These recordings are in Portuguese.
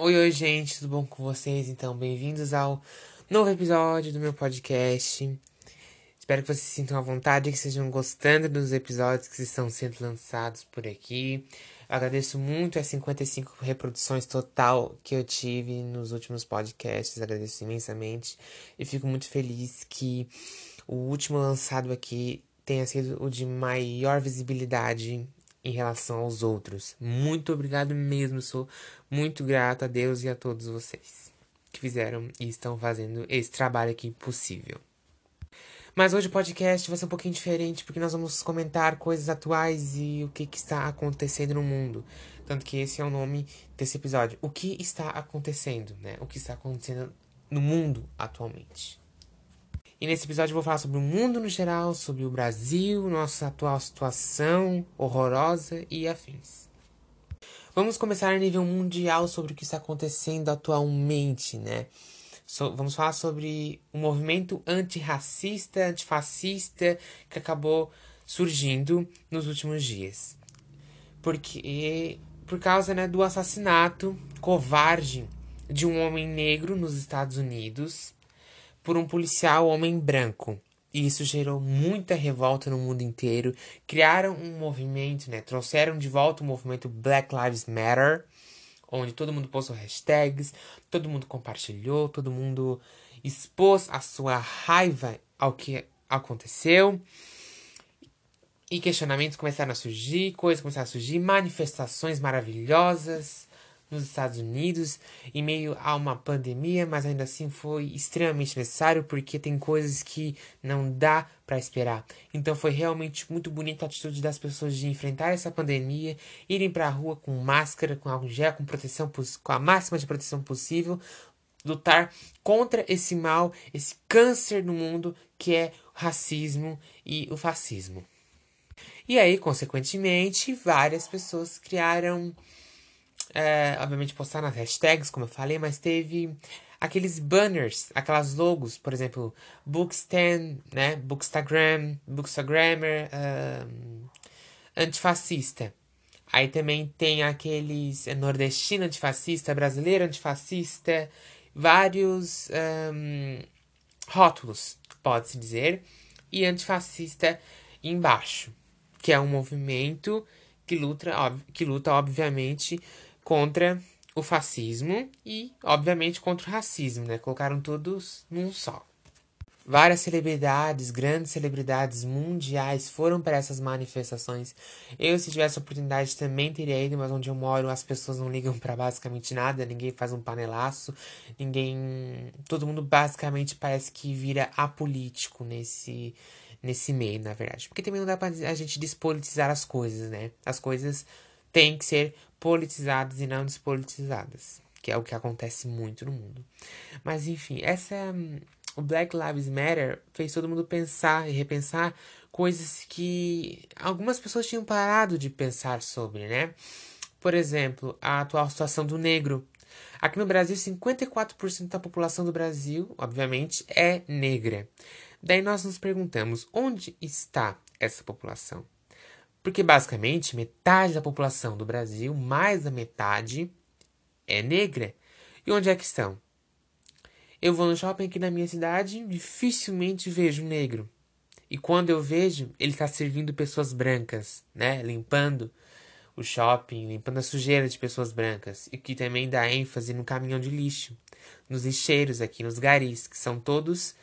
Oi, oi, gente, tudo bom com vocês? Então, bem-vindos ao novo episódio do meu podcast. Espero que vocês se sintam à vontade, que estejam gostando dos episódios que estão sendo lançados por aqui. Eu agradeço muito as 55 reproduções total que eu tive nos últimos podcasts, agradeço imensamente e fico muito feliz que o último lançado aqui tenha sido o de maior visibilidade em relação aos outros. Muito obrigado mesmo, sou muito grato a Deus e a todos vocês que fizeram e estão fazendo esse trabalho aqui possível. Mas hoje o podcast vai ser um pouquinho diferente, porque nós vamos comentar coisas atuais e o que, que está acontecendo no mundo. Tanto que esse é o nome desse episódio. O que está acontecendo, né? O que está acontecendo no mundo atualmente. E nesse episódio eu vou falar sobre o mundo no geral, sobre o Brasil, nossa atual situação horrorosa e afins. Vamos começar a nível mundial sobre o que está acontecendo atualmente, né? So, vamos falar sobre o movimento antirracista, antifascista que acabou surgindo nos últimos dias. Porque por causa né, do assassinato covarde de um homem negro nos Estados Unidos por um policial homem branco. E isso gerou muita revolta no mundo inteiro. Criaram um movimento, né? Trouxeram de volta o movimento Black Lives Matter, onde todo mundo postou hashtags, todo mundo compartilhou, todo mundo expôs a sua raiva ao que aconteceu. E questionamentos começaram a surgir, coisas começaram a surgir, manifestações maravilhosas nos Estados Unidos em meio a uma pandemia, mas ainda assim foi extremamente necessário porque tem coisas que não dá para esperar. Então foi realmente muito bonita a atitude das pessoas de enfrentar essa pandemia, irem para a rua com máscara, com álcool gel, com proteção com a máxima de proteção possível, lutar contra esse mal, esse câncer no mundo que é o racismo e o fascismo. E aí, consequentemente, várias pessoas criaram é, obviamente, postar nas hashtags, como eu falei, mas teve aqueles banners, aquelas logos, por exemplo, Bookstand, né? Bookstagram, Bookstagrammer, um, antifascista. Aí também tem aqueles é, nordestino antifascista, brasileiro antifascista, vários um, rótulos, pode-se dizer, e antifascista embaixo, que é um movimento que luta, que luta obviamente, contra o fascismo e, obviamente, contra o racismo, né? Colocaram todos num só. Várias celebridades, grandes celebridades mundiais foram para essas manifestações. Eu, se tivesse a oportunidade, também teria ido, mas onde eu moro as pessoas não ligam para basicamente nada, ninguém faz um panelaço, ninguém. Todo mundo basicamente parece que vira apolítico nesse, nesse meio, na verdade. Porque também não dá pra a gente despolitizar as coisas, né? As coisas têm que ser politizadas e não despolitizadas, que é o que acontece muito no mundo. Mas enfim, essa o Black Lives Matter fez todo mundo pensar e repensar coisas que algumas pessoas tinham parado de pensar sobre, né? Por exemplo, a atual situação do negro. Aqui no Brasil, 54% da população do Brasil, obviamente, é negra. Daí nós nos perguntamos: onde está essa população? Porque basicamente metade da população do Brasil, mais da metade, é negra. E onde é que estão? Eu vou no shopping aqui na minha cidade, dificilmente vejo um negro. E quando eu vejo, ele está servindo pessoas brancas, né? Limpando o shopping, limpando a sujeira de pessoas brancas. E que também dá ênfase no caminhão de lixo, nos lixeiros aqui, nos garis, que são todos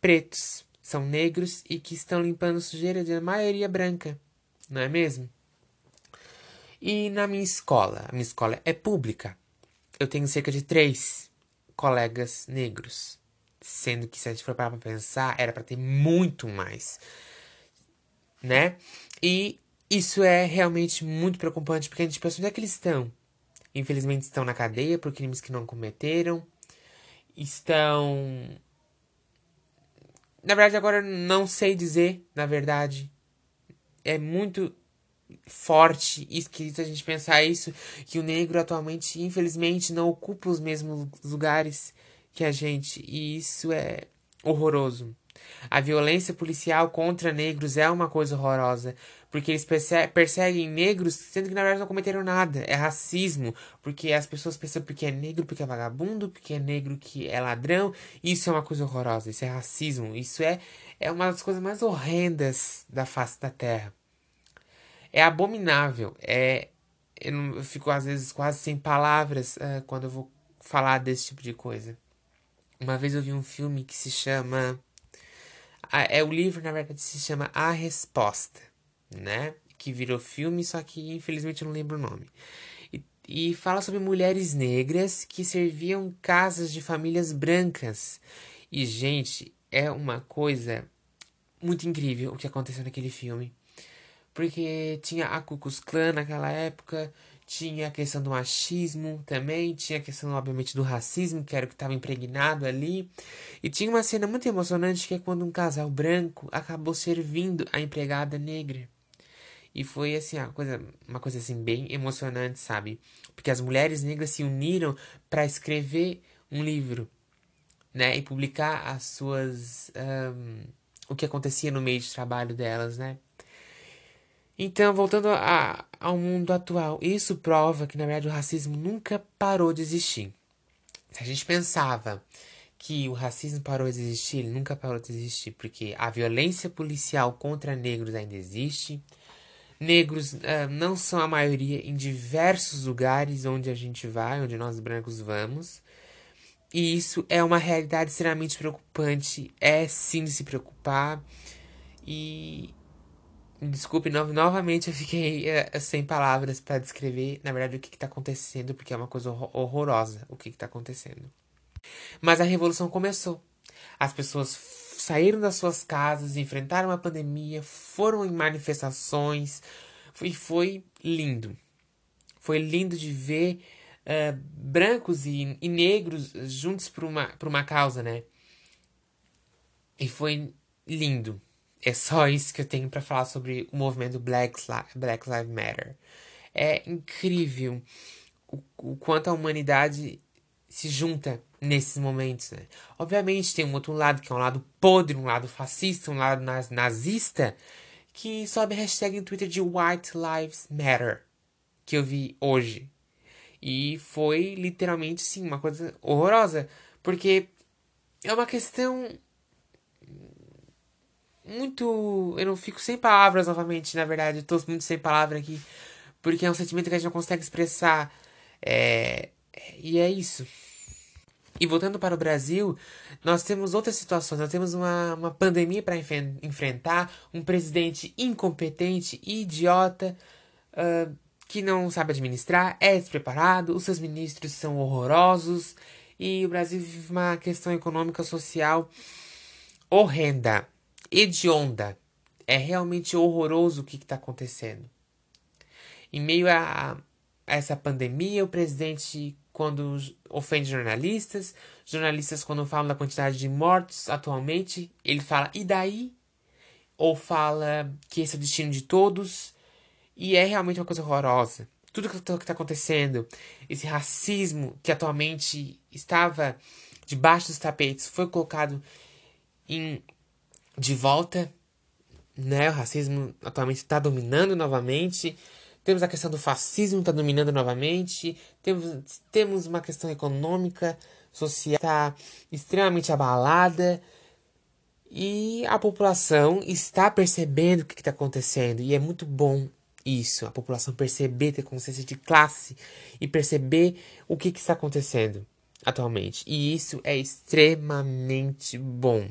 pretos, são negros e que estão limpando sujeira de maioria branca não é mesmo? E na minha escola, a minha escola é pública. Eu tenho cerca de três colegas negros. Sendo que, se a gente for parar pra pensar, era para ter muito mais. Né? E isso é realmente muito preocupante, porque a gente pensa onde é que eles estão. Infelizmente, estão na cadeia por crimes que não cometeram. Estão. Na verdade, agora não sei dizer, na verdade, é muito forte e esquisito a gente pensar isso, que o negro atualmente, infelizmente, não ocupa os mesmos lugares que a gente, e isso é horroroso. A violência policial contra negros é uma coisa horrorosa, porque eles perseguem negros sendo que na verdade não cometeram nada. É racismo, porque as pessoas pensam porque é negro, porque é vagabundo, porque é negro que é ladrão. Isso é uma coisa horrorosa, isso é racismo, isso é, é uma das coisas mais horrendas da face da terra. É abominável, é. Eu, não, eu fico às vezes quase sem palavras uh, quando eu vou falar desse tipo de coisa. Uma vez eu vi um filme que se chama. É o livro, na verdade, se chama A Resposta, né? Que virou filme, só que infelizmente eu não lembro o nome. E fala sobre mulheres negras que serviam casas de famílias brancas. E, gente, é uma coisa muito incrível o que aconteceu naquele filme. Porque tinha a Ku Klux Klan naquela época, tinha a questão do machismo também, tinha a questão, obviamente, do racismo, que era o que estava impregnado ali. E tinha uma cena muito emocionante que é quando um casal branco acabou servindo a empregada negra. E foi assim, uma coisa, uma coisa assim bem emocionante, sabe? Porque as mulheres negras se uniram para escrever um livro, né? E publicar as suas. Um, o que acontecia no meio de trabalho delas, né? Então, voltando a, ao mundo atual, isso prova que, na verdade, o racismo nunca parou de existir. Se a gente pensava que o racismo parou de existir, ele nunca parou de existir, porque a violência policial contra negros ainda existe. Negros uh, não são a maioria em diversos lugares onde a gente vai, onde nós brancos vamos. E isso é uma realidade extremamente preocupante. É sim de se preocupar. E Desculpe, no, novamente eu fiquei é, sem palavras para descrever, na verdade, o que, está acontecendo, porque é uma coisa horrorosa o que, está acontecendo. Mas a revolução começou. As pessoas saíram das suas casas, enfrentaram a pandemia, foram em manifestações, e foi lindo. Foi lindo de ver uh, brancos e, e, negros juntos por uma, por uma causa, né? E foi lindo. É só isso que eu tenho para falar sobre o movimento Black, Black Lives Matter. É incrível o, o quanto a humanidade se junta nesses momentos, né? Obviamente tem um outro lado, que é um lado podre, um lado fascista, um lado nazista, que sobe a hashtag no Twitter de White Lives Matter, que eu vi hoje. E foi literalmente, sim, uma coisa horrorosa, porque é uma questão muito. Eu não fico sem palavras novamente, na verdade. Eu tô muito sem palavras aqui. Porque é um sentimento que a gente não consegue expressar. É... E é isso. E voltando para o Brasil, nós temos outras situações. Nós temos uma, uma pandemia para enfrentar, um presidente incompetente, idiota, uh, que não sabe administrar, é despreparado, os seus ministros são horrorosos e o Brasil vive uma questão econômica social horrenda hedionda. É realmente horroroso o que está acontecendo. Em meio a, a, essa pandemia, o presidente, quando ofende jornalistas, jornalistas, quando falam da quantidade de mortos atualmente, ele fala, e daí? Ou fala que esse é o destino de todos. E é realmente uma coisa horrorosa. Tudo que está acontecendo, esse racismo que atualmente estava debaixo dos tapetes, foi colocado em de volta, né? O racismo atualmente está dominando novamente. Temos a questão do fascismo está dominando novamente. Temos, temos uma questão econômica, social está extremamente abalada. E a população está percebendo o que está acontecendo. E é muito bom isso, a população perceber, ter consciência de classe e perceber o que, que está acontecendo atualmente. E isso é extremamente bom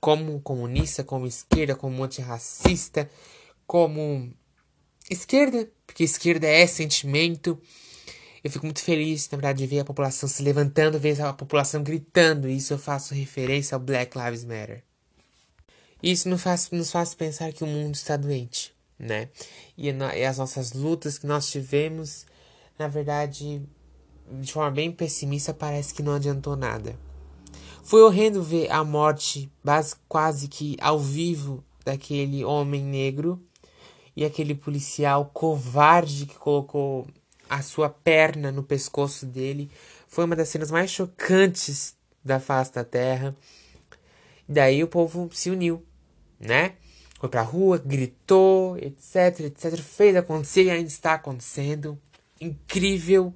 como comunista, como esquerda, como antirracista, como esquerda, porque esquerda é sentimento. Eu fico muito feliz, na verdade, de ver a população se levantando, ver a população gritando. E isso eu faço referência ao Black Lives Matter. Isso nos faz, nos faz pensar que o mundo está doente, né? E, e as nossas lutas que nós tivemos, na verdade, de forma bem pessimista, parece que não adiantou nada. Foi horrendo ver a morte quase que ao vivo daquele homem negro e aquele policial covarde que colocou a sua perna no pescoço dele. Foi uma das cenas mais chocantes da face da terra. Daí o povo se uniu, né? Foi pra rua, gritou, etc, etc. Fez acontecer e ainda está acontecendo. Incrível.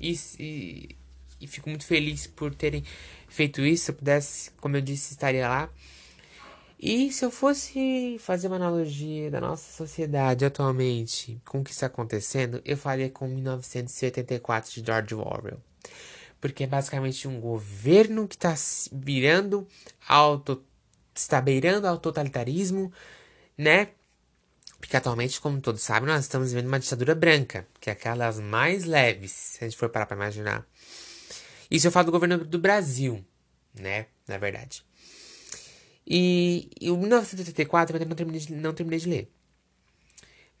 E, e, e fico muito feliz por terem feito isso. Se eu pudesse, como eu disse, estaria lá. E se eu fosse fazer uma analogia da nossa sociedade atualmente com o que está acontecendo, eu faria com 1984 de George Orwell. Porque é basicamente um governo que está virando auto, está beirando ao totalitarismo, né? Porque atualmente, como todos sabem, nós estamos vivendo uma ditadura branca, que é aquelas mais leves, se a gente for parar para imaginar. Isso eu falo do governo do Brasil, né? Na verdade. E, e o 1984 eu de, não terminei de ler.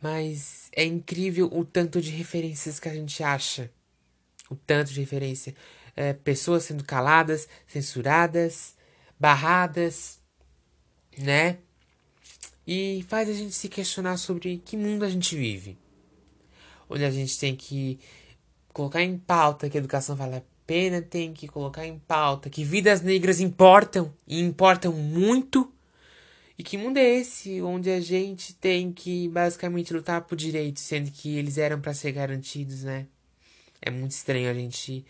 Mas é incrível o tanto de referências que a gente acha. O tanto de referência. É, pessoas sendo caladas, censuradas, barradas, né? E faz a gente se questionar sobre que mundo a gente vive. Onde a gente tem que colocar em pauta que a educação vale a pena tem que colocar em pauta que vidas negras importam e importam muito. E que mundo é esse onde a gente tem que basicamente lutar por direitos, sendo que eles eram para ser garantidos, né? É muito estranho a gente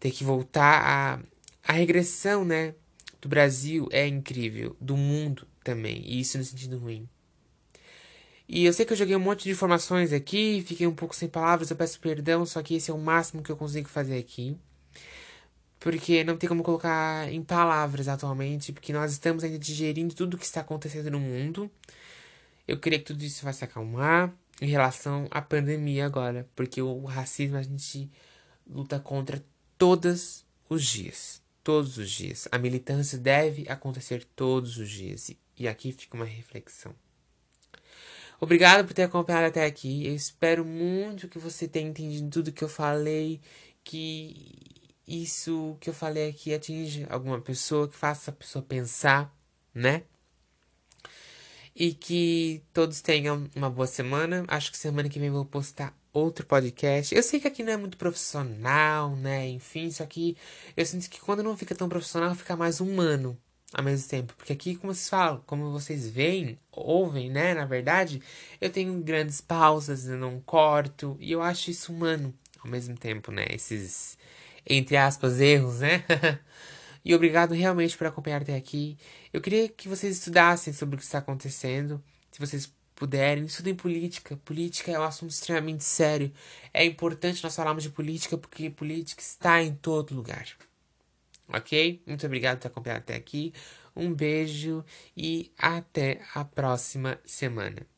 ter que voltar a a regressão, né, do Brasil é incrível, do mundo também, e isso no sentido ruim. E eu sei que eu joguei um monte de informações aqui, fiquei um pouco sem palavras, eu peço perdão, só que esse é o máximo que eu consigo fazer aqui porque não tem como colocar em palavras atualmente, porque nós estamos ainda digerindo tudo o que está acontecendo no mundo. Eu queria que tudo isso vai se acalmar em relação à pandemia agora, porque o racismo a gente luta contra todos os dias. Todos os dias. A militância deve acontecer todos os dias. E aqui fica uma reflexão. Obrigado por ter acompanhado até aqui. Eu espero muito que você tenha entendido tudo que eu falei, que isso que eu falei aqui atinge alguma pessoa, que faça a pessoa pensar, né? E que todos tenham uma boa semana. Acho que semana que vem vou postar outro podcast. Eu sei que aqui não é muito profissional, né? Enfim, só que eu sinto que quando não fica tão profissional, fica mais humano ao mesmo tempo. Porque aqui, como vocês falam, como vocês veem, ouvem, né? Na verdade, eu tenho grandes pausas, eu não corto. E eu acho isso humano ao mesmo tempo, né? Esses entre aspas, erros, né? e obrigado realmente por acompanhar até aqui. Eu queria que vocês estudassem sobre o que está acontecendo. Se vocês puderem, estudem política. Política é um assunto extremamente sério. É importante nós falarmos de política porque política está em todo lugar. Ok? Muito obrigado por ter acompanhado até aqui. Um beijo e até a próxima semana.